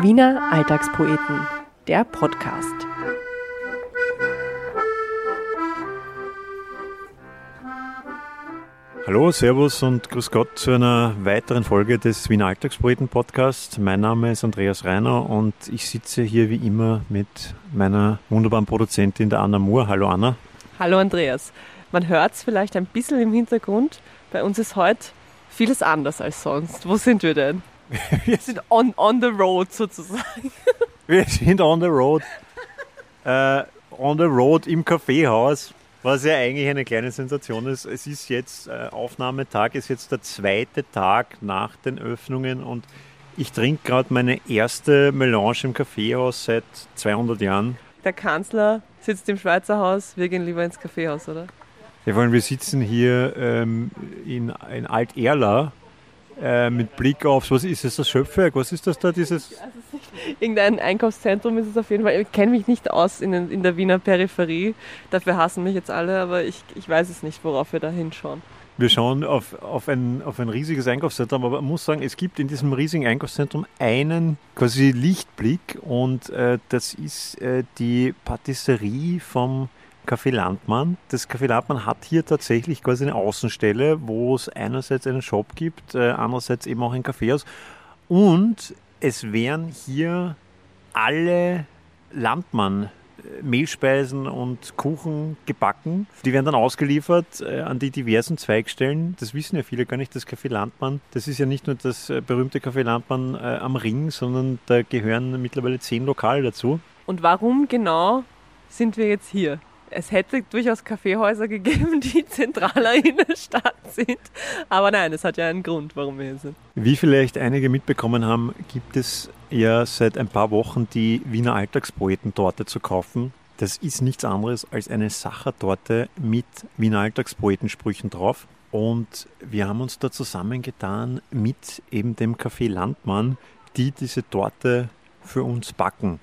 Wiener Alltagspoeten, der Podcast. Hallo, Servus und Grüß Gott zu einer weiteren Folge des Wiener Alltagspoeten Podcasts. Mein Name ist Andreas Reiner und ich sitze hier wie immer mit meiner wunderbaren Produzentin, der Anna Moore. Hallo Anna. Hallo Andreas. Man hört es vielleicht ein bisschen im Hintergrund. Bei uns ist heute vieles anders als sonst. Wo sind wir denn? Wir sind on, on the road sozusagen. Wir sind on the road. Äh, on the road im Kaffeehaus, was ja eigentlich eine kleine Sensation ist. Es ist jetzt äh, Aufnahmetag, ist jetzt der zweite Tag nach den Öffnungen und ich trinke gerade meine erste Melange im Kaffeehaus seit 200 Jahren. Der Kanzler sitzt im Schweizer Haus, wir gehen lieber ins Kaffeehaus, oder? Ja, wir sitzen hier ähm, in, in Alt-Erla äh, mit Blick aufs, was ist das, das Schöpfwerk? Was ist das da, dieses? Irgendein Einkaufszentrum ist es auf jeden Fall. Ich kenne mich nicht aus in, in der Wiener Peripherie. Dafür hassen mich jetzt alle, aber ich, ich weiß es nicht, worauf wir da hinschauen. Wir schauen auf, auf, ein, auf ein riesiges Einkaufszentrum, aber man muss sagen, es gibt in diesem riesigen Einkaufszentrum einen quasi Lichtblick und äh, das ist äh, die Patisserie vom Café Landmann. Das Café Landmann hat hier tatsächlich quasi eine Außenstelle, wo es einerseits einen Shop gibt, äh, andererseits eben auch ein Kaffeehaus. Und es werden hier alle Landmann äh, Mehlspeisen und Kuchen gebacken. Die werden dann ausgeliefert äh, an die diversen Zweigstellen. Das wissen ja viele gar nicht, das Café Landmann. Das ist ja nicht nur das berühmte Café Landmann am Ring, sondern da gehören mittlerweile zehn Lokale dazu. Und warum genau sind wir jetzt hier? Es hätte durchaus Kaffeehäuser gegeben, die zentraler in der Stadt sind. Aber nein, es hat ja einen Grund, warum wir hier sind. Wie vielleicht einige mitbekommen haben, gibt es ja seit ein paar Wochen die Wiener Alltagspoetentorte zu kaufen. Das ist nichts anderes als eine Sachertorte mit Wiener Alltagspoetensprüchen drauf. Und wir haben uns da zusammengetan mit eben dem Café Landmann, die diese Torte für uns backen.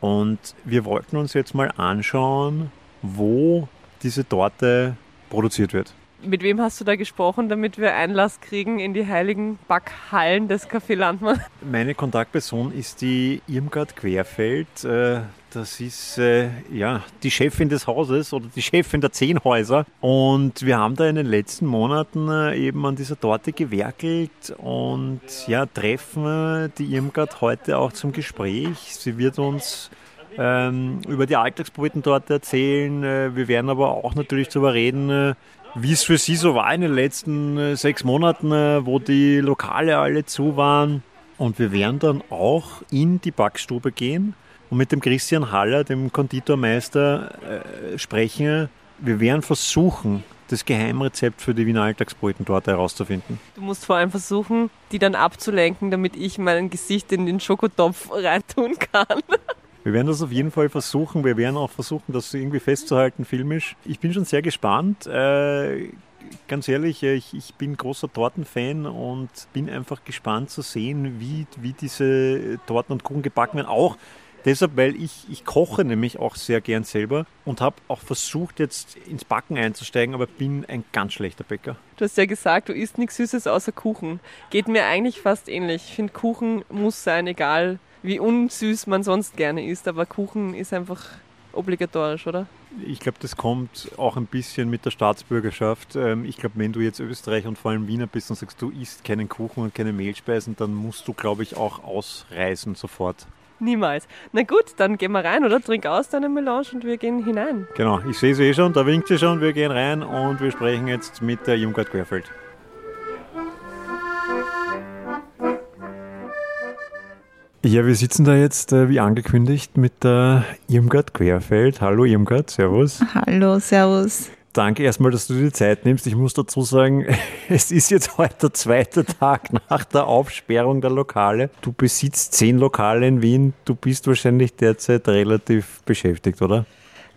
Und wir wollten uns jetzt mal anschauen, wo diese Torte produziert wird. Mit wem hast du da gesprochen, damit wir Einlass kriegen in die heiligen Backhallen des Café Landmann? Meine Kontaktperson ist die Irmgard Querfeld. Äh, das ist äh, ja die Chefin des Hauses oder die Chefin der zehn Häuser. Und wir haben da in den letzten Monaten äh, eben an dieser Torte gewerkelt und ja, treffen die Irmgard heute auch zum Gespräch. Sie wird uns ähm, über die Alltagspoeten dort erzählen. Äh, wir werden aber auch natürlich darüber reden, äh, wie es für Sie so war in den letzten äh, sechs Monaten, wo die Lokale alle zu waren. Und wir werden dann auch in die Backstube gehen und mit dem Christian Haller, dem Konditormeister, äh, sprechen. Wir werden versuchen, das Geheimrezept für die Wiener Alltagsbrötentorte herauszufinden. Du musst vor allem versuchen, die dann abzulenken, damit ich mein Gesicht in den Schokotopf reintun kann. Wir werden das auf jeden Fall versuchen. Wir werden auch versuchen, das irgendwie festzuhalten, filmisch. Ich bin schon sehr gespannt. Äh, ganz ehrlich, ich, ich bin großer Tortenfan und bin einfach gespannt zu sehen, wie, wie diese Torten und Kuchen gebacken werden. Auch deshalb, weil ich, ich koche nämlich auch sehr gern selber und habe auch versucht, jetzt ins Backen einzusteigen, aber bin ein ganz schlechter Bäcker. Du hast ja gesagt, du isst nichts Süßes außer Kuchen. Geht mir eigentlich fast ähnlich. Ich finde, Kuchen muss sein, egal wie unsüß man sonst gerne isst, aber Kuchen ist einfach obligatorisch, oder? Ich glaube, das kommt auch ein bisschen mit der Staatsbürgerschaft. Ähm, ich glaube, wenn du jetzt Österreich und vor allem Wiener bist und sagst, du isst keinen Kuchen und keine Mehlspeisen, dann musst du, glaube ich, auch ausreisen sofort. Niemals. Na gut, dann gehen wir rein, oder? Trink aus deine Melange und wir gehen hinein. Genau, ich sehe sie eh schon, da winkt sie schon, wir gehen rein und wir sprechen jetzt mit der Jungart Querfeld. Ja, wir sitzen da jetzt, äh, wie angekündigt, mit der Irmgard Querfeld. Hallo Irmgard, Servus. Hallo, Servus. Danke erstmal, dass du dir die Zeit nimmst. Ich muss dazu sagen, es ist jetzt heute der zweite Tag nach der Aufsperrung der Lokale. Du besitzt zehn Lokale in Wien. Du bist wahrscheinlich derzeit relativ beschäftigt, oder?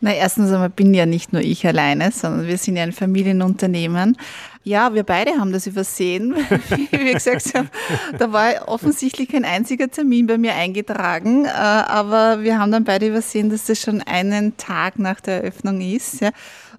Na, erstens einmal bin ja nicht nur ich alleine, sondern wir sind ja ein Familienunternehmen. Ja, wir beide haben das übersehen, wie wir gesagt haben. Da war offensichtlich kein einziger Termin bei mir eingetragen, äh, aber wir haben dann beide übersehen, dass das schon einen Tag nach der Eröffnung ist.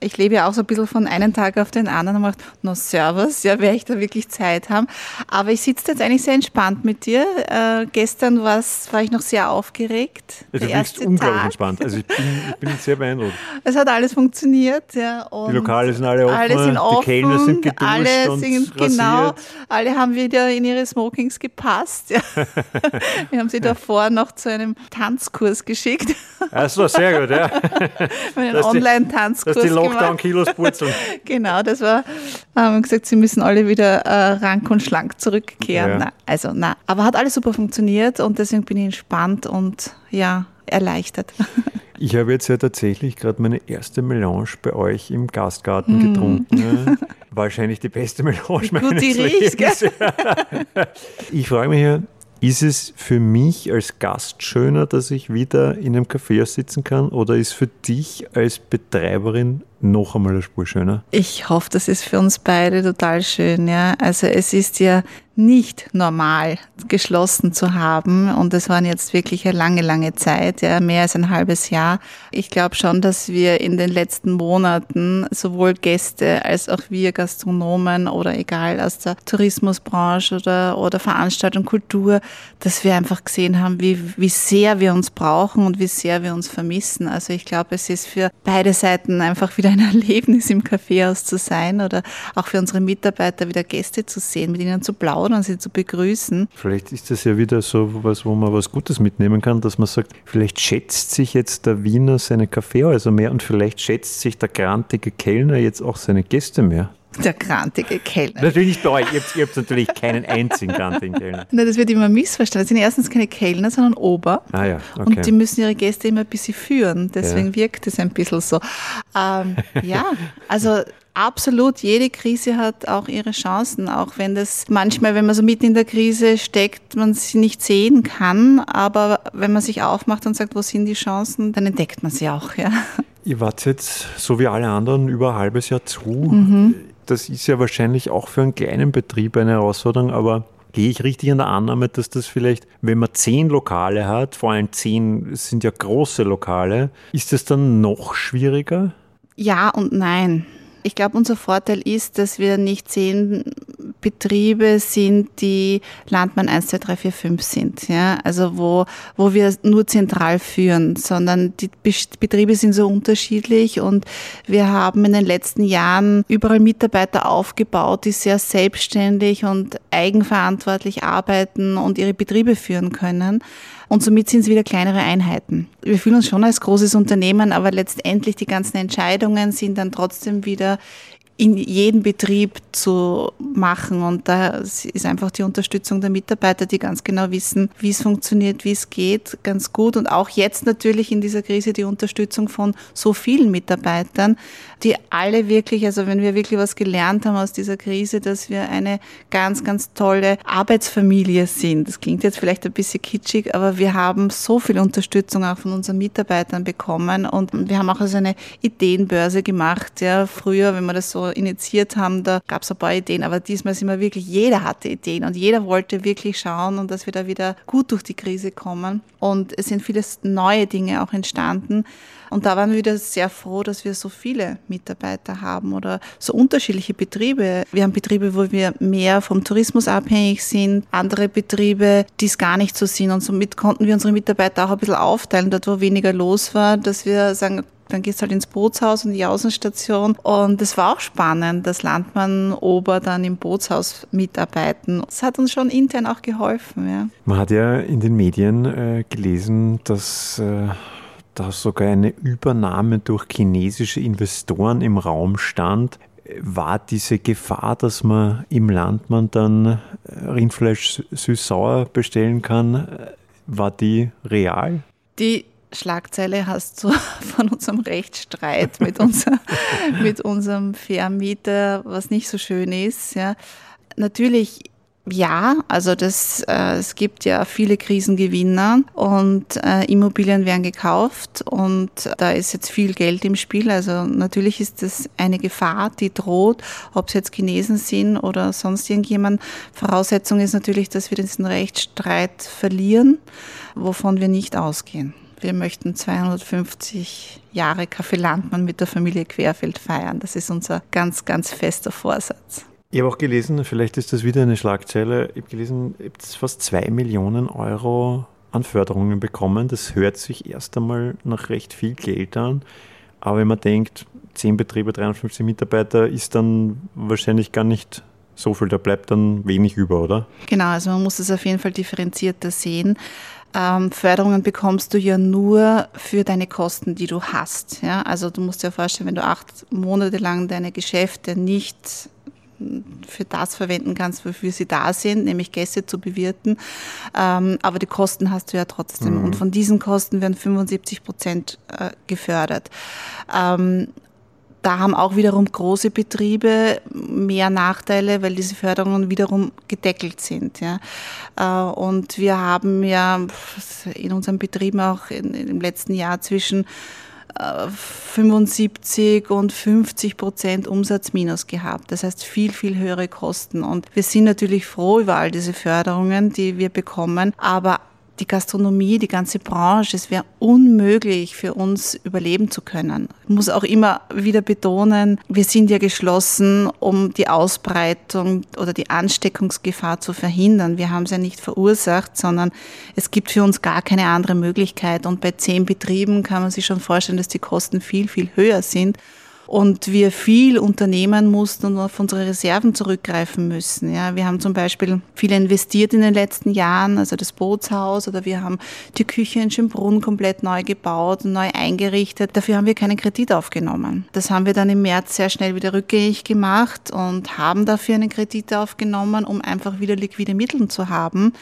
Ich lebe ja auch so ein bisschen von einem Tag auf den anderen und mache, no Servus, ja, werde ich da wirklich Zeit haben. Aber ich sitze jetzt eigentlich sehr entspannt mit dir. Äh, gestern war ich noch sehr aufgeregt. Ja, du wirkst unglaublich Tag. entspannt. Also ich bin, ich bin sehr beeindruckt. Es hat alles funktioniert, ja. die Lokale sind alle offen, alle sind offen die Kellner sind geduscht alle und sind, Genau, alle haben wieder in ihre Smokings gepasst. Ja. Wir haben sie davor noch zu einem Tanzkurs geschickt. Achso, sehr gut, ja. einen Online-Tanzkurs Dass die Lockdown-Kilos purzeln. genau, das war, haben gesagt, sie müssen alle wieder äh, rank und schlank zurückkehren. Ja. Na, also, na, aber hat alles super funktioniert und deswegen bin ich entspannt und ja, erleichtert. Ich habe jetzt ja tatsächlich gerade meine erste Melange bei euch im Gastgarten mm. getrunken. Wahrscheinlich die beste Melange meines Gut, die Lebens. Riecht, ich frage mich ja, ist es für mich als Gast schöner, dass ich wieder in einem Café sitzen kann oder ist für dich als Betreiberin noch einmal eine Spur schöner? Ich hoffe, das ist für uns beide total schön. Ja. Also es ist ja nicht normal geschlossen zu haben und es waren jetzt wirklich eine lange, lange Zeit, ja, mehr als ein halbes Jahr. Ich glaube schon, dass wir in den letzten Monaten sowohl Gäste als auch wir Gastronomen oder egal aus der Tourismusbranche oder, oder Veranstaltung, Kultur, dass wir einfach gesehen haben, wie, wie sehr wir uns brauchen und wie sehr wir uns vermissen. Also ich glaube, es ist für beide Seiten einfach wieder ein Erlebnis, im Kaffeehaus zu sein oder auch für unsere Mitarbeiter wieder Gäste zu sehen, mit ihnen zu plaudern, sie zu begrüßen. Vielleicht ist das ja wieder so was, wo man was Gutes mitnehmen kann, dass man sagt, vielleicht schätzt sich jetzt der Wiener seine Kaffeehäuser mehr und vielleicht schätzt sich der grantige Kellner jetzt auch seine Gäste mehr. Der grantige Kellner. Natürlich nicht bei euch. Ihr habt, ihr habt natürlich keinen einzigen grantigen Kellner. Nein, das wird immer missverstanden. Das sind erstens keine Kellner, sondern Ober. Ah ja, okay. Und die müssen ihre Gäste immer ein bisschen führen. Deswegen ja. wirkt es ein bisschen so. Ähm, ja, also Absolut, jede Krise hat auch ihre Chancen, auch wenn das manchmal, wenn man so mitten in der Krise steckt, man sie nicht sehen kann. Aber wenn man sich aufmacht und sagt, wo sind die Chancen, dann entdeckt man sie auch, ja. Ihr wart jetzt, so wie alle anderen, über ein halbes Jahr zu. Mhm das ist ja wahrscheinlich auch für einen kleinen Betrieb eine Herausforderung, aber gehe ich richtig in der Annahme, dass das vielleicht, wenn man zehn Lokale hat, vor allem zehn sind ja große Lokale, ist das dann noch schwieriger? Ja und nein. Ich glaube, unser Vorteil ist, dass wir nicht zehn Betriebe sind, die Landmann 1, 2, 3, 4, 5 sind. Ja? Also wo, wo wir nur zentral führen, sondern die Betriebe sind so unterschiedlich und wir haben in den letzten Jahren überall Mitarbeiter aufgebaut, die sehr selbstständig und eigenverantwortlich arbeiten und ihre Betriebe führen können. Und somit sind es wieder kleinere Einheiten. Wir fühlen uns schon als großes Unternehmen, aber letztendlich die ganzen Entscheidungen sind dann trotzdem wieder in jedem Betrieb zu machen. Und da ist einfach die Unterstützung der Mitarbeiter, die ganz genau wissen, wie es funktioniert, wie es geht, ganz gut. Und auch jetzt natürlich in dieser Krise die Unterstützung von so vielen Mitarbeitern, die alle wirklich, also wenn wir wirklich was gelernt haben aus dieser Krise, dass wir eine ganz, ganz tolle Arbeitsfamilie sind. Das klingt jetzt vielleicht ein bisschen kitschig, aber wir haben so viel Unterstützung auch von unseren Mitarbeitern bekommen und wir haben auch also eine Ideenbörse gemacht. Ja, früher, wenn man das so initiiert haben, da gab es ein paar Ideen, aber diesmal sind wir wirklich, jeder hatte Ideen und jeder wollte wirklich schauen und dass wir da wieder gut durch die Krise kommen. Und es sind viele neue Dinge auch entstanden. Und da waren wir wieder sehr froh, dass wir so viele Mitarbeiter haben oder so unterschiedliche Betriebe. Wir haben Betriebe, wo wir mehr vom Tourismus abhängig sind, andere Betriebe, die es gar nicht so sind. Und somit konnten wir unsere Mitarbeiter auch ein bisschen aufteilen, dort wo weniger los war, dass wir sagen, dann gehst du halt ins Bootshaus und die Außenstation. Und es war auch spannend, dass Landmann Ober dann im Bootshaus mitarbeiten. Das hat uns schon intern auch geholfen. Ja. Man hat ja in den Medien äh, gelesen, dass äh, da sogar eine Übernahme durch chinesische Investoren im Raum stand. War diese Gefahr, dass man im Landmann dann äh, Rindfleisch süß-sauer bestellen kann, äh, war die real? Die Schlagzeile hast du von unserem Rechtsstreit mit, unser, mit unserem Vermieter, was nicht so schön ist. Ja. Natürlich ja, also das, äh, es gibt ja viele Krisengewinner und äh, Immobilien werden gekauft und da ist jetzt viel Geld im Spiel. Also natürlich ist das eine Gefahr, die droht, ob es jetzt Chinesen sind oder sonst irgendjemand. Voraussetzung ist natürlich, dass wir diesen Rechtsstreit verlieren, wovon wir nicht ausgehen. Wir möchten 250 Jahre Kaffee Landmann mit der Familie Querfeld feiern. Das ist unser ganz, ganz fester Vorsatz. Ich habe auch gelesen, vielleicht ist das wieder eine Schlagzeile, ich habe gelesen, ihr habt fast zwei Millionen Euro an Förderungen bekommen. Das hört sich erst einmal nach recht viel Geld an. Aber wenn man denkt, 10 Betriebe, 350 Mitarbeiter, ist dann wahrscheinlich gar nicht so viel. Da bleibt dann wenig über, oder? Genau, also man muss es auf jeden Fall differenzierter sehen. Ähm, Förderungen bekommst du ja nur für deine Kosten, die du hast. Ja? Also du musst dir vorstellen, wenn du acht Monate lang deine Geschäfte nicht für das verwenden kannst, wofür sie da sind, nämlich Gäste zu bewirten. Ähm, aber die Kosten hast du ja trotzdem. Mhm. Und von diesen Kosten werden 75 Prozent äh, gefördert. Ähm, da haben auch wiederum große Betriebe mehr Nachteile, weil diese Förderungen wiederum gedeckelt sind. Ja. Äh, und wir haben ja in unseren Betrieben auch in, im letzten Jahr zwischen 75 und 50 Prozent Umsatzminus gehabt. Das heißt viel, viel höhere Kosten. Und wir sind natürlich froh über all diese Förderungen, die wir bekommen. Aber die Gastronomie, die ganze Branche, es wäre unmöglich für uns überleben zu können. Ich muss auch immer wieder betonen, wir sind ja geschlossen, um die Ausbreitung oder die Ansteckungsgefahr zu verhindern. Wir haben es ja nicht verursacht, sondern es gibt für uns gar keine andere Möglichkeit. Und bei zehn Betrieben kann man sich schon vorstellen, dass die Kosten viel, viel höher sind und wir viel unternehmen mussten und auf unsere Reserven zurückgreifen müssen. Ja, wir haben zum Beispiel viel investiert in den letzten Jahren, also das Bootshaus oder wir haben die Küche in Schönbrunn komplett neu gebaut und neu eingerichtet. Dafür haben wir keinen Kredit aufgenommen. Das haben wir dann im März sehr schnell wieder rückgängig gemacht und haben dafür einen Kredit aufgenommen, um einfach wieder liquide Mittel zu haben.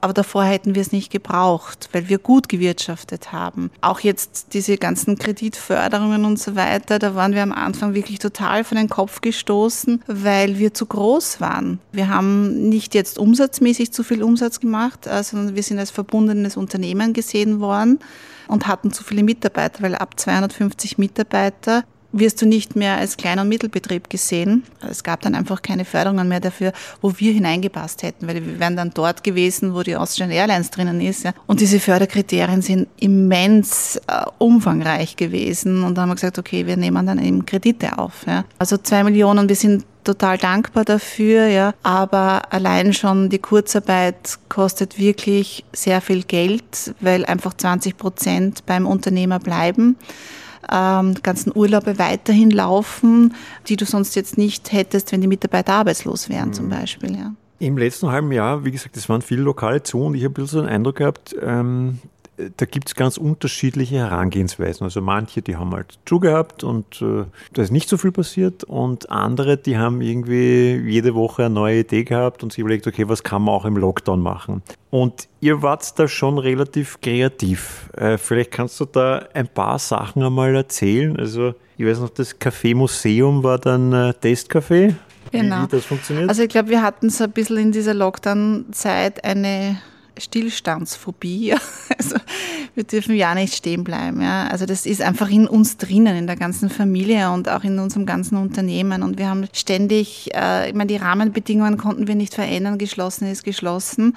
Aber davor hätten wir es nicht gebraucht, weil wir gut gewirtschaftet haben. Auch jetzt diese ganzen Kreditförderungen und so weiter, da waren wir am Anfang wirklich total von den Kopf gestoßen, weil wir zu groß waren. Wir haben nicht jetzt umsatzmäßig zu viel Umsatz gemacht, äh, sondern wir sind als verbundenes Unternehmen gesehen worden und hatten zu viele Mitarbeiter, weil ab 250 Mitarbeiter wirst du nicht mehr als Klein- und Mittelbetrieb gesehen. Es gab dann einfach keine Förderungen mehr dafür, wo wir hineingepasst hätten, weil wir wären dann dort gewesen, wo die Austrian Airlines drinnen ist. Ja. Und diese Förderkriterien sind immens äh, umfangreich gewesen. Und da haben wir gesagt, okay, wir nehmen dann eben Kredite auf. Ja. Also zwei Millionen, wir sind total dankbar dafür, ja. Aber allein schon die Kurzarbeit kostet wirklich sehr viel Geld, weil einfach 20 Prozent beim Unternehmer bleiben ähm, ganzen Urlaube weiterhin laufen, die du sonst jetzt nicht hättest, wenn die Mitarbeiter arbeitslos wären mhm. zum Beispiel. Ja. Im letzten halben Jahr, wie gesagt, es waren viele Lokale zu und ich habe ein bisschen so einen Eindruck gehabt, ähm, da gibt es ganz unterschiedliche Herangehensweisen. Also manche, die haben halt zugehabt und äh, da ist nicht so viel passiert und andere, die haben irgendwie jede Woche eine neue Idee gehabt und sich überlegt, okay, was kann man auch im Lockdown machen? Und ihr wart da schon relativ kreativ. Äh, vielleicht kannst du da ein paar Sachen einmal erzählen. Also ich weiß noch, das Café Museum war dann äh, Testcafé. Genau. Wie, wie das funktioniert? Also ich glaube, wir hatten so ein bisschen in dieser Lockdown-Zeit eine Stillstandsphobie. Also wir dürfen ja nicht stehen bleiben. Ja. Also das ist einfach in uns drinnen, in der ganzen Familie und auch in unserem ganzen Unternehmen. Und wir haben ständig, äh, ich meine, die Rahmenbedingungen konnten wir nicht verändern, geschlossen ist geschlossen.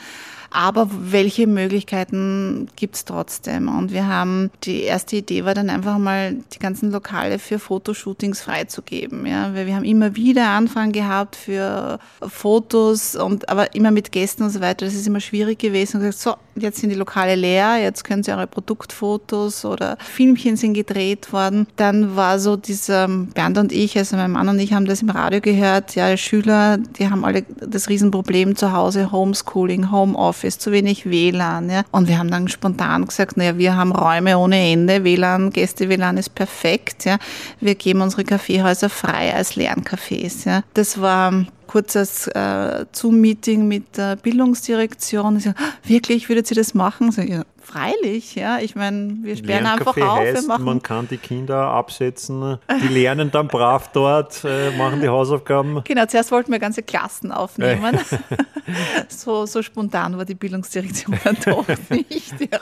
Aber welche Möglichkeiten gibt es trotzdem? Und wir haben, die erste Idee war dann einfach mal, die ganzen Lokale für Fotoshootings freizugeben. Ja? Weil wir haben immer wieder Anfragen gehabt für Fotos und aber immer mit Gästen und so weiter. Das ist immer schwierig gewesen. Und gesagt, so, jetzt sind die Lokale leer, jetzt können Sie eure Produktfotos oder Filmchen sind gedreht worden. Dann war so dieser Bernd und ich, also mein Mann und ich haben das im Radio gehört, ja, Schüler, die haben alle das Riesenproblem zu Hause, Homeschooling, Homeoffice, zu wenig WLAN, ja. Und wir haben dann spontan gesagt, naja, wir haben Räume ohne Ende, WLAN, Gäste-WLAN ist perfekt, ja. Wir geben unsere Kaffeehäuser frei als Lerncafés, ja. Das war kurzes äh, Zoom-Meeting mit der Bildungsdirektion. Ich so, ah, wirklich, würdet ihr das machen? So, ja, freilich, ja. Ich meine, wir sperren einfach auf. Heißt, man kann die Kinder absetzen, die lernen dann brav dort, äh, machen die Hausaufgaben. Genau, zuerst wollten wir ganze Klassen aufnehmen. so, so spontan war die Bildungsdirektion dann doch nicht. Ja.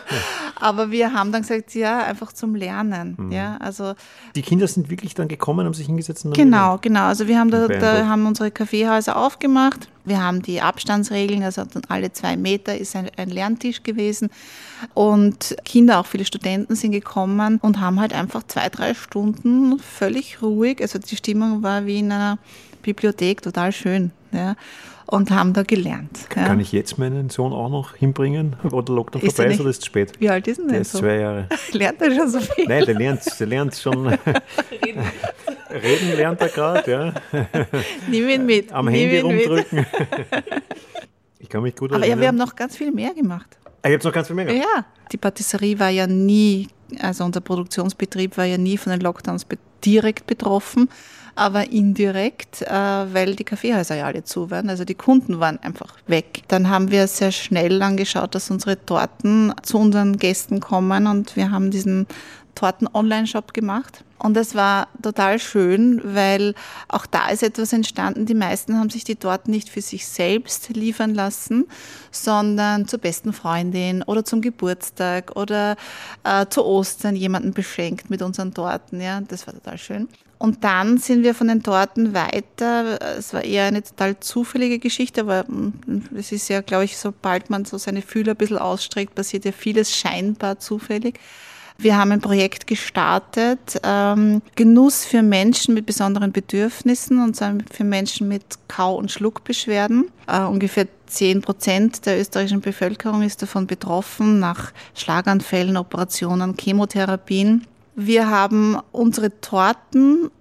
Aber wir haben dann gesagt, ja, einfach zum Lernen. Mhm. Ja, also die Kinder sind wirklich dann gekommen, haben sich hingesetzt und Genau, genau. Also wir haben da, da haben unsere Kaffeehäuser aufgemacht. Wir haben die Abstandsregeln, also alle zwei Meter ist ein, ein Lerntisch gewesen. Und Kinder, auch viele Studenten sind gekommen und haben halt einfach zwei, drei Stunden völlig ruhig. Also die Stimmung war wie in einer Bibliothek, total schön. Ja und haben da gelernt. Kann ja. ich jetzt meinen Sohn auch noch hinbringen, wo der Lockdown ist vorbei ist oder ist es spät? Wie alt ist denn der? ist so? zwei Jahre. lernt er schon so viel? Nein, der lernt, der lernt schon. Reden. Reden lernt er gerade, ja. Nimm ihn mit. Am Nimm Handy rumdrücken. ich kann mich gut erinnern. Aber ja, wir haben noch ganz viel mehr gemacht. Ah, ihr habt noch ganz viel mehr gemacht? Ja, die Patisserie war ja nie, also unser Produktionsbetrieb war ja nie von den Lockdowns direkt betroffen aber indirekt, äh, weil die Kaffeehäuser ja alle zu waren. Also die Kunden waren einfach weg. Dann haben wir sehr schnell angeschaut, dass unsere Torten zu unseren Gästen kommen und wir haben diesen Torten-Online-Shop gemacht. Und es war total schön, weil auch da ist etwas entstanden. Die meisten haben sich die Torten nicht für sich selbst liefern lassen, sondern zur besten Freundin oder zum Geburtstag oder äh, zu Ostern jemanden beschenkt mit unseren Torten. Ja, das war total schön. Und dann sind wir von den Torten weiter. Es war eher eine total zufällige Geschichte, aber mm, es ist ja, glaube ich, sobald man so seine Fühler ein bisschen ausstreckt, passiert ja vieles scheinbar zufällig. Wir haben ein Projekt gestartet, ähm, Genuss für Menschen mit besonderen Bedürfnissen und zwar für Menschen mit Kau- und Schluckbeschwerden. Äh, ungefähr 10 Prozent der österreichischen Bevölkerung ist davon betroffen, nach Schlaganfällen, Operationen, Chemotherapien. Wir haben unsere Torten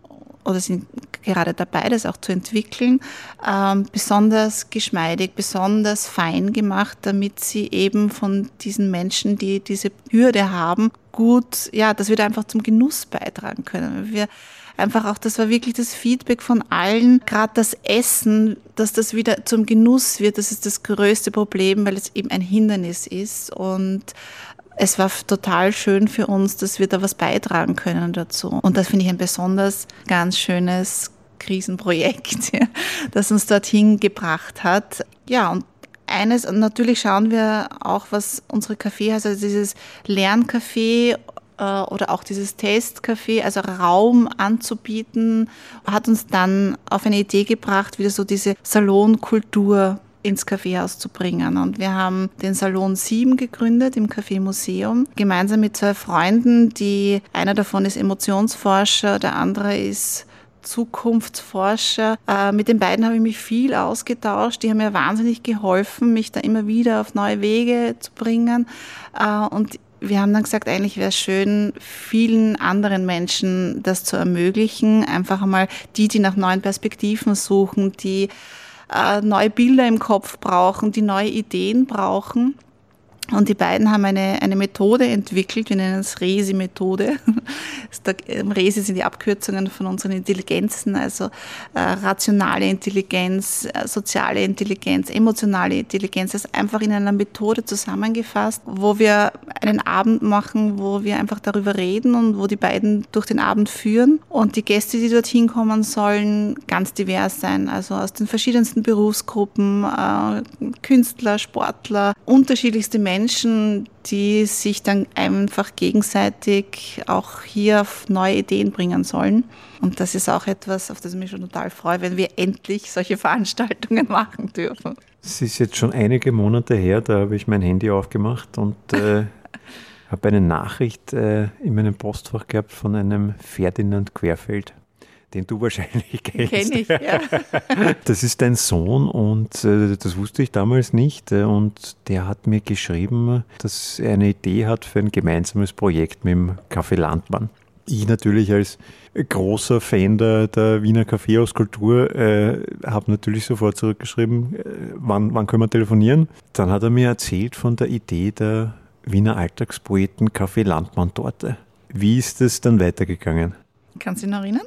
oder sind gerade dabei, das auch zu entwickeln, ähm, besonders geschmeidig, besonders fein gemacht, damit sie eben von diesen Menschen, die diese Hürde haben, gut, ja, dass wir da einfach zum Genuss beitragen können. Wir einfach auch, das war wirklich das Feedback von allen, gerade das Essen, dass das wieder zum Genuss wird, das ist das größte Problem, weil es eben ein Hindernis ist und es war total schön für uns, dass wir da was beitragen können dazu. Und das finde ich ein besonders ganz schönes Krisenprojekt, ja, das uns dorthin gebracht hat. Ja, und eines, natürlich schauen wir auch, was unsere Kaffeehäuser, also dieses Lerncafé äh, oder auch dieses Testcafé, also Raum anzubieten, hat uns dann auf eine Idee gebracht, wieder so diese Salonkultur ins Kaffeehaus zu bringen. Und wir haben den Salon 7 gegründet im Café Museum, gemeinsam mit zwei Freunden, die einer davon ist Emotionsforscher, der andere ist Zukunftsforscher. Äh, mit den beiden habe ich mich viel ausgetauscht. Die haben mir wahnsinnig geholfen, mich da immer wieder auf neue Wege zu bringen. Äh, und wir haben dann gesagt, eigentlich wäre es schön, vielen anderen Menschen das zu ermöglichen. Einfach einmal die, die nach neuen Perspektiven suchen, die äh, neue Bilder im Kopf brauchen, die neue Ideen brauchen. Und die beiden haben eine, eine Methode entwickelt, wir nennen es Resi-Methode. Ähm, Resi sind die Abkürzungen von unseren Intelligenzen, also äh, rationale Intelligenz, äh, soziale Intelligenz, emotionale Intelligenz. Das einfach in einer Methode zusammengefasst, wo wir einen Abend machen, wo wir einfach darüber reden und wo die beiden durch den Abend führen. Und die Gäste, die dorthin kommen, sollen ganz divers sein, also aus den verschiedensten Berufsgruppen, äh, Künstler, Sportler, unterschiedlichste Menschen Menschen, die sich dann einfach gegenseitig auch hier auf neue Ideen bringen sollen. Und das ist auch etwas, auf das ich mich schon total freue, wenn wir endlich solche Veranstaltungen machen dürfen. Es ist jetzt schon einige Monate her, da habe ich mein Handy aufgemacht und äh, habe eine Nachricht äh, in meinem Postfach gehabt von einem Ferdinand Querfeld den du wahrscheinlich kennst. Kenn ich, ja. Das ist dein Sohn und äh, das wusste ich damals nicht. Äh, und der hat mir geschrieben, dass er eine Idee hat für ein gemeinsames Projekt mit dem Café Landmann. Ich natürlich als großer Fan der, der Wiener Kaffeehauskultur äh, habe natürlich sofort zurückgeschrieben, äh, wann, wann können wir telefonieren. Dann hat er mir erzählt von der Idee der Wiener Alltagspoeten Café Landmann Torte. Wie ist es dann weitergegangen? Kannst du dich noch erinnern?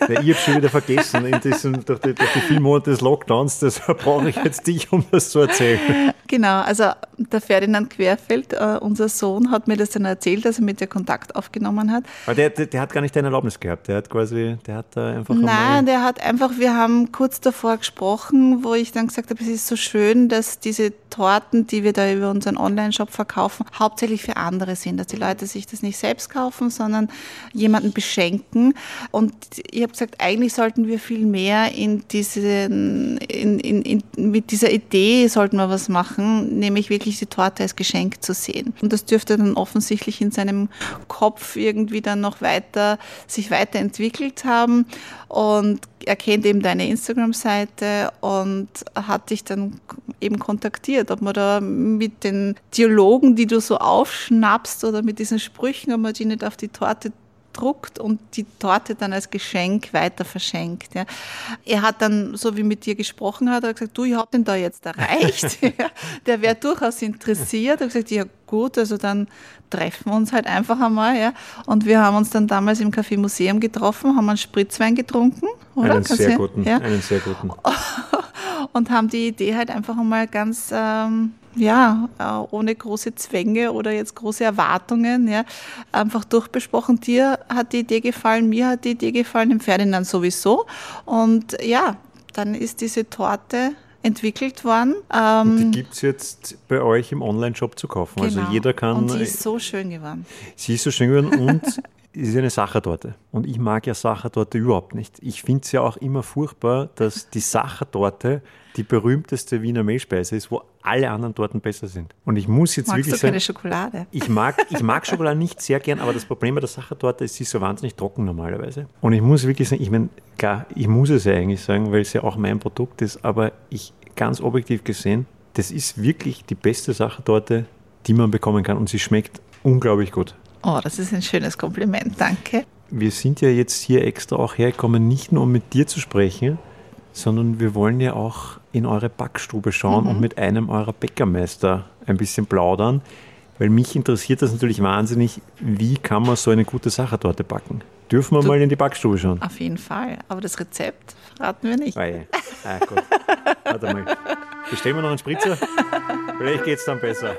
Ja, ich habe schon wieder vergessen, in diesem, durch, die, durch die vielen Monate des Lockdowns, deshalb brauche ich jetzt dich, um das zu erzählen. Genau, also der Ferdinand Querfeld, uh, unser Sohn, hat mir das dann erzählt, dass er mit dir Kontakt aufgenommen hat. Aber der, der, der hat gar nicht deine Erlaubnis gehabt, der hat quasi, der hat da einfach Nein, der hat einfach, wir haben kurz davor gesprochen, wo ich dann gesagt habe, es ist so schön, dass diese Torten, die wir da über unseren Online-Shop verkaufen, hauptsächlich für andere sind, dass die Leute sich das nicht selbst kaufen, sondern jemanden beschenken. Und ich habe gesagt, eigentlich sollten wir viel mehr in diesen, in, in, in, mit dieser Idee sollten wir was machen, nämlich wirklich die Torte als Geschenk zu sehen. Und das dürfte dann offensichtlich in seinem Kopf irgendwie dann noch weiter, sich weiterentwickelt haben. Und er kennt eben deine Instagram-Seite und hat dich dann eben kontaktiert, ob man da mit den Dialogen, die du so aufschnappst oder mit diesen Sprüchen, ob man die nicht auf die Torte druckt und die Torte dann als Geschenk weiter verschenkt. Ja. Er hat dann, so wie mit dir gesprochen hat, er gesagt, du, ich habe den da jetzt erreicht. Der wäre durchaus interessiert. Er hat gesagt, ja gut, also dann treffen wir uns halt einfach einmal. Ja. Und wir haben uns dann damals im Café Museum getroffen, haben einen Spritzwein getrunken. Oder? Einen sehr guten, ja. einen sehr guten. Und haben die Idee halt einfach einmal ganz ähm, ja, äh, ohne große Zwänge oder jetzt große Erwartungen, ja, einfach durchbesprochen. Dir hat die Idee gefallen, mir hat die Idee gefallen, dem Ferdinand sowieso. Und ja, dann ist diese Torte entwickelt worden. Ähm, die gibt es jetzt bei euch im Online-Shop zu kaufen. Also genau. Also jeder kann. Und sie ist so schön geworden. Sie ist so schön geworden und ist eine Sachertorte. Und ich mag ja Sachertorte überhaupt nicht. Ich finde es ja auch immer furchtbar, dass die Sachertorte die berühmteste Wiener Mehlspeise ist, wo alle anderen Torten besser sind. Und ich muss jetzt Magst wirklich du sagen, keine Schokolade? Ich mag, ich mag Schokolade nicht sehr gern, aber das Problem bei der Sachertorte ist, sie ist so wahnsinnig trocken normalerweise. Und ich muss wirklich sagen, ich meine, klar, ich muss es ja eigentlich sagen, weil es ja auch mein Produkt ist, aber ich ganz objektiv gesehen, das ist wirklich die beste Sachertorte, die man bekommen kann und sie schmeckt unglaublich gut. Oh, das ist ein schönes Kompliment, danke. Wir sind ja jetzt hier extra auch hergekommen, nicht nur um mit dir zu sprechen, sondern wir wollen ja auch in eure Backstube schauen mhm. und mit einem eurer Bäckermeister ein bisschen plaudern, weil mich interessiert das natürlich wahnsinnig, wie kann man so eine gute Sachertorte backen? Dürfen wir du, mal in die Backstube schauen? Auf jeden Fall, aber das Rezept verraten wir nicht. Weil, ah, gut. Warte mal. Bestellen wir noch einen Spritzer? Vielleicht geht es dann besser.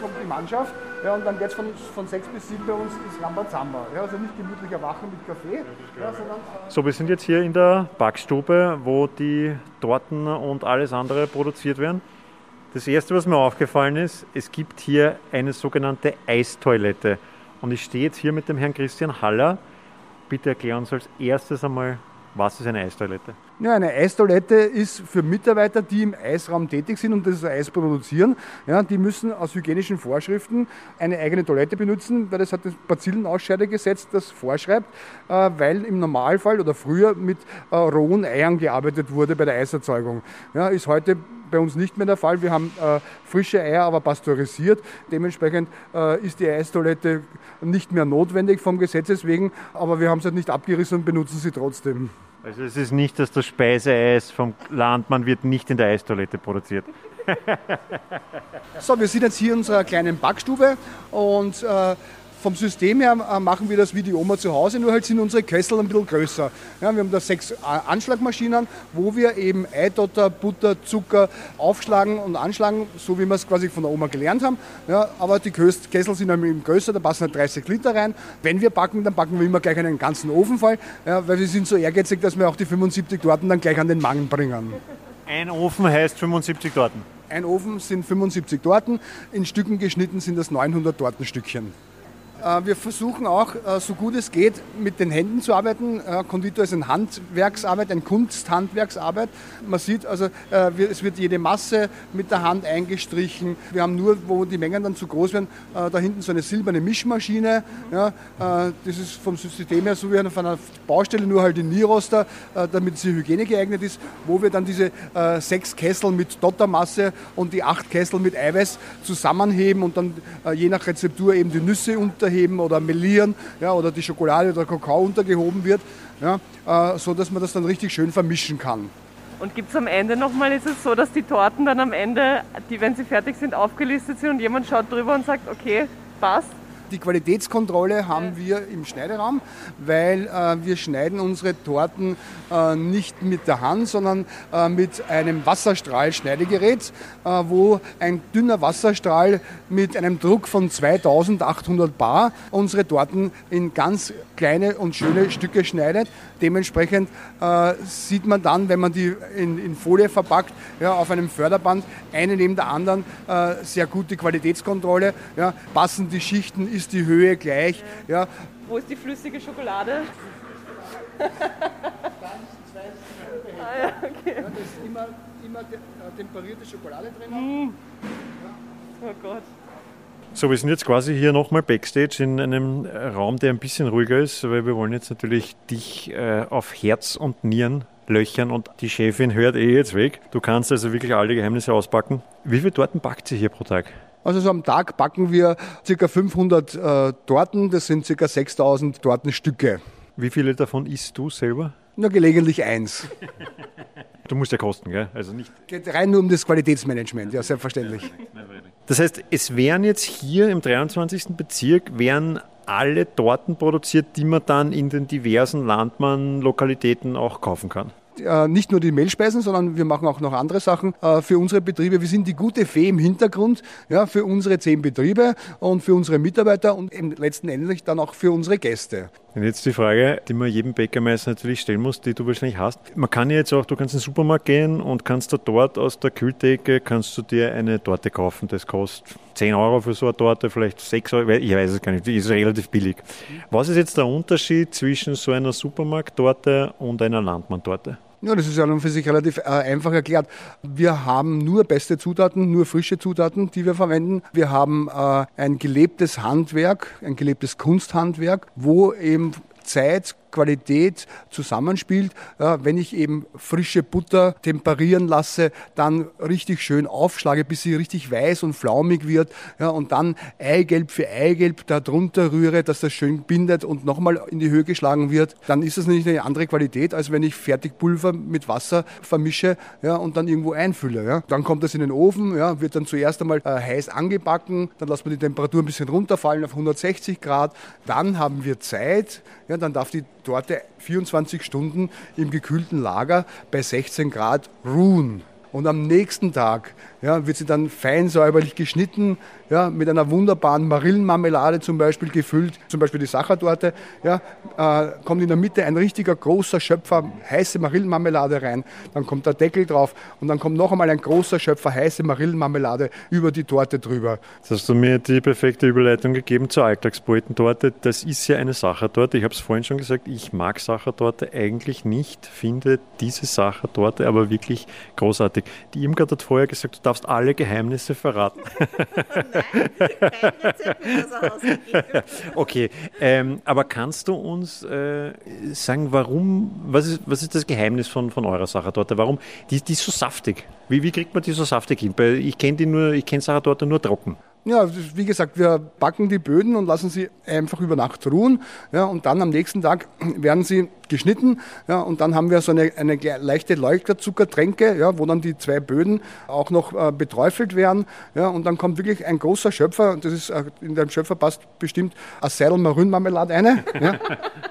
Kommt die Mannschaft ja, und dann geht es von, von 6 bis 7 bei uns ins Rambazamba. Ja, also nicht gemütlich erwachen mit Kaffee. Ja, sondern, äh so, wir sind jetzt hier in der Backstube, wo die Torten und alles andere produziert werden. Das erste, was mir aufgefallen ist, es gibt hier eine sogenannte Eistoilette. Und ich stehe jetzt hier mit dem Herrn Christian Haller. Bitte erklär uns als erstes einmal, was ist eine Eistoilette? Ja, eine Eistoilette ist für Mitarbeiter, die im Eisraum tätig sind und das Eis produzieren. Ja, die müssen aus hygienischen Vorschriften eine eigene Toilette benutzen, weil das hat das Bazillenausscheidegesetz, das vorschreibt, äh, weil im Normalfall oder früher mit äh, rohen Eiern gearbeitet wurde bei der Eiserzeugung. Ja, ist heute bei uns nicht mehr der Fall. Wir haben äh, frische Eier, aber pasteurisiert. Dementsprechend äh, ist die Eistoilette nicht mehr notwendig vom Gesetz wegen, aber wir haben sie halt nicht abgerissen und benutzen sie trotzdem. Also es ist nicht, dass das Speiseeis vom Landmann wird nicht in der Eistoilette produziert. so, wir sind jetzt hier in unserer kleinen Backstube und äh, vom System her äh, machen wir das wie die Oma zu Hause, nur halt sind unsere Kessel ein bisschen größer. Ja, wir haben da sechs äh, Anschlagmaschinen, wo wir eben Eidotter, Butter, Zucker aufschlagen und anschlagen, so wie wir es quasi von der Oma gelernt haben. Ja, aber die Kessel sind eben größer, da passen halt 30 Liter rein. Wenn wir backen, dann backen wir immer gleich einen ganzen Ofen voll, ja, weil wir sind so ehrgeizig, dass wir auch die 75 Torten dann gleich an den Magen bringen. Ein Ofen heißt 75 Torten? Ein Ofen sind 75 Torten, in Stücken geschnitten sind das 900 Tortenstückchen. Äh, wir versuchen auch, äh, so gut es geht, mit den Händen zu arbeiten. Äh, Konditor ist eine Handwerksarbeit, eine Kunsthandwerksarbeit. Man sieht also, es wird jede Masse mit der Hand eingestrichen. Wir haben nur, wo die Mengen dann zu groß werden, da hinten so eine silberne Mischmaschine. das ist vom System her so wie auf einer Baustelle, nur halt in Nieroster, damit sie Hygiene geeignet ist, wo wir dann diese sechs Kessel mit Dottermasse und die acht Kessel mit Eiweiß zusammenheben und dann je nach Rezeptur eben die Nüsse unter unterheben oder melieren ja, oder die Schokolade oder Kakao untergehoben wird, ja, äh, so man das dann richtig schön vermischen kann. Und gibt es am Ende nochmal, ist es so, dass die Torten dann am Ende, die, wenn sie fertig sind, aufgelistet sind und jemand schaut drüber und sagt, okay, passt? Die Qualitätskontrolle haben wir im Schneideraum, weil äh, wir schneiden unsere Torten äh, nicht mit der Hand, sondern äh, mit einem Wasserstrahlschneidegerät, äh, wo ein dünner Wasserstrahl mit einem Druck von 2800 Bar unsere Torten in ganz kleine und schöne Stücke schneidet. Dementsprechend äh, sieht man dann, wenn man die in, in Folie verpackt, ja, auf einem Förderband, eine neben der anderen, äh, sehr gute Qualitätskontrolle. Ja, passen die Schichten, ist die Höhe gleich. Ja. Wo ist die flüssige Schokolade? ah, ja, okay. ja, da ist immer, immer temperierte Schokolade drin. Mm. Oh Gott. So, wir sind jetzt quasi hier nochmal Backstage in einem Raum, der ein bisschen ruhiger ist, weil wir wollen jetzt natürlich dich äh, auf Herz und Nieren löchern und die Chefin hört eh jetzt weg. Du kannst also wirklich alle Geheimnisse auspacken. Wie viele Torten backt sie hier pro Tag? Also so am Tag backen wir ca. 500 äh, Torten, das sind ca. 6000 Tortenstücke. Wie viele davon isst du selber? Nur gelegentlich eins. Du musst ja kosten, gell? Also nicht. Geht rein nur um das Qualitätsmanagement, ja, selbstverständlich. Das heißt, es werden jetzt hier im 23. Bezirk werden alle Torten produziert, die man dann in den diversen Landmann-Lokalitäten auch kaufen kann nicht nur die Mehlspeisen, sondern wir machen auch noch andere Sachen äh, für unsere Betriebe. Wir sind die gute Fee im Hintergrund ja, für unsere zehn Betriebe und für unsere Mitarbeiter und letzten Endes dann auch für unsere Gäste. Und jetzt die Frage, die man jedem Bäckermeister natürlich stellen muss, die du wahrscheinlich hast. Man kann ja jetzt auch, du kannst in den Supermarkt gehen und kannst da dort aus der Kühltheke, kannst du dir eine Torte kaufen. Das kostet 10 Euro für so eine Torte, vielleicht 6 Euro, ich weiß es gar nicht, die ist relativ billig. Was ist jetzt der Unterschied zwischen so einer Supermarkttorte und einer Landmann-Torte? Ja, das ist ja nun für sich relativ äh, einfach erklärt. Wir haben nur beste Zutaten, nur frische Zutaten, die wir verwenden. Wir haben äh, ein gelebtes Handwerk, ein gelebtes Kunsthandwerk, wo eben Zeit, Qualität zusammenspielt. wenn ich eben frische Butter temperieren lasse, dann richtig schön aufschlage, bis sie richtig weiß und flaumig wird und dann Eigelb für Eigelb darunter rühre, dass das schön bindet und nochmal in die Höhe geschlagen wird, dann ist das nicht eine andere Qualität, als wenn ich Fertigpulver mit Wasser vermische und dann irgendwo einfülle. Dann kommt das in den Ofen, wird dann zuerst einmal äh, heiß angebacken, dann lassen wir die Temperatur ein bisschen runterfallen auf 160 Grad, dann haben wir Zeit, dann darf die Torte 24 Stunden im gekühlten Lager bei 16 Grad ruhen. Und am nächsten Tag ja, wird sie dann fein säuberlich geschnitten, ja, mit einer wunderbaren Marillenmarmelade zum Beispiel gefüllt, zum Beispiel die Sachertorte. Ja, äh, kommt in der Mitte ein richtiger großer Schöpfer heiße Marillenmarmelade rein, dann kommt der Deckel drauf und dann kommt noch einmal ein großer Schöpfer heiße Marillenmarmelade über die Torte drüber. Jetzt hast du mir die perfekte Überleitung gegeben zur Alltagspoetentorte. Das ist ja eine Sachertorte. Ich habe es vorhin schon gesagt, ich mag Sachertorte eigentlich nicht, finde diese Sachertorte aber wirklich großartig. Die Irmgard hat vorher gesagt, du darfst alle Geheimnisse verraten. okay, ähm, aber kannst du uns äh, sagen, warum, was ist, was ist das Geheimnis von, von eurer Sachertorte? Warum, die, die ist so saftig. Wie, wie kriegt man die so saftig hin? Ich kenne die nur, ich kenne Sachertorte nur trocken. Ja, wie gesagt, wir backen die Böden und lassen sie einfach über Nacht ruhen. Ja, und dann am nächsten Tag werden sie geschnitten. Ja, und dann haben wir so eine, eine leichte Leuchterzuckertränke, ja, wo dann die zwei Böden auch noch äh, beträufelt werden. Ja, und dann kommt wirklich ein großer Schöpfer, und das ist äh, in deinem Schöpfer passt bestimmt ein Seidel Marmelade eine. Ja.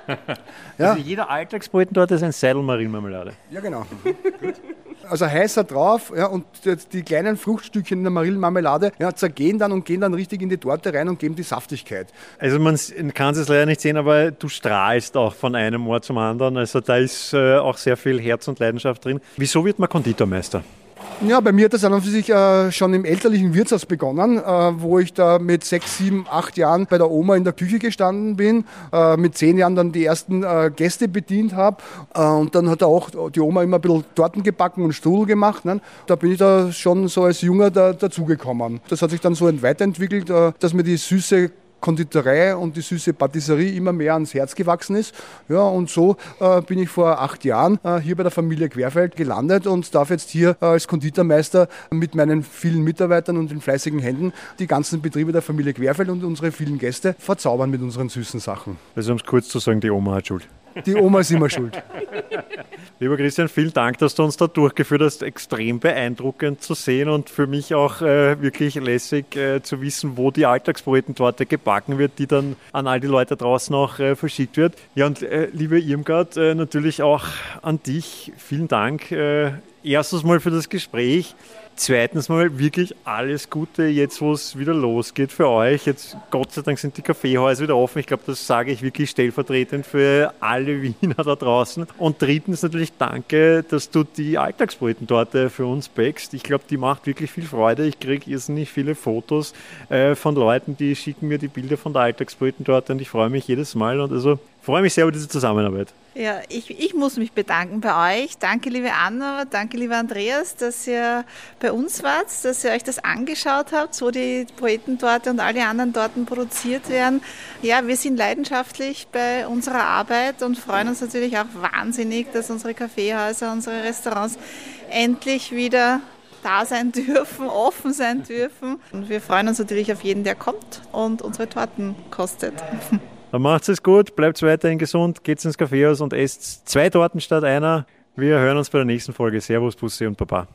ja. Also jeder Alltagsbröten dort ist ein Seidel Marmelade. Ja, genau. also heißer drauf ja, und die kleinen Fruchtstückchen in der Marillenmarmelade ja, zergehen dann und gehen dann richtig in die Torte rein und geben die Saftigkeit. Also man kann es leider nicht sehen, aber du strahlst auch von einem Ort zum anderen. Also da ist äh, auch sehr viel Herz und Leidenschaft drin. Wieso wird man Konditormeister? Ja, bei mir hat das an und für sich äh, schon im elterlichen Wirtshaus begonnen, äh, wo ich da mit sechs, sieben, acht Jahren bei der Oma in der Küche gestanden bin, äh, mit zehn Jahren dann die ersten äh, Gäste bedient habe äh, und dann hat auch die Oma immer ein bisschen Torten gebacken und Strudel gemacht. Ne? Da bin ich da schon so als Junger da, dazugekommen. Das hat sich dann so weiterentwickelt, äh, dass mir die süße Konditorei und die süße Patisserie immer mehr ans Herz gewachsen ist. Ja, und so äh, bin ich vor acht Jahren äh, hier bei der Familie Querfeld gelandet und darf jetzt hier äh, als Konditormeister mit meinen vielen Mitarbeitern und den fleißigen Händen die ganzen Betriebe der Familie Querfeld und unsere vielen Gäste verzaubern mit unseren süßen Sachen. Also um es kurz zu sagen, die Oma hat Schuld. Die Oma ist immer schuld. Lieber Christian, vielen Dank, dass du uns da durchgeführt hast. Extrem beeindruckend zu sehen und für mich auch äh, wirklich lässig äh, zu wissen, wo die Alltagspoetentorte gebacken wird, die dann an all die Leute draußen auch äh, verschickt wird. Ja, und äh, liebe Irmgard, äh, natürlich auch an dich. Vielen Dank. Äh, erstens mal für das Gespräch. Zweitens mal wirklich alles Gute jetzt, wo es wieder losgeht für euch. Jetzt Gott sei Dank sind die Kaffeehäuser wieder offen. Ich glaube, das sage ich wirklich stellvertretend für alle Wiener da draußen. Und drittens natürlich danke, dass du die Alltagsbrötentorte für uns backst. Ich glaube, die macht wirklich viel Freude. Ich kriege irrsinnig viele Fotos äh, von Leuten, die schicken mir die Bilder von der Alltagsbrötentorte und ich freue mich jedes Mal. Und also freue mich sehr über diese Zusammenarbeit. Ja, ich, ich muss mich bedanken bei euch. Danke, liebe Anna, danke, lieber Andreas, dass ihr bei uns wart, dass ihr euch das angeschaut habt, wo die Poetentorte und alle anderen Torten produziert werden. Ja, wir sind leidenschaftlich bei unserer Arbeit und freuen uns natürlich auch wahnsinnig, dass unsere Kaffeehäuser, unsere Restaurants endlich wieder da sein dürfen, offen sein dürfen. Und wir freuen uns natürlich auf jeden, der kommt und unsere Torten kostet. Dann macht es gut, bleibt weiterhin gesund, geht's ins Kaffeehaus und esst zwei Torten statt einer. Wir hören uns bei der nächsten Folge. Servus, Bussi und Baba.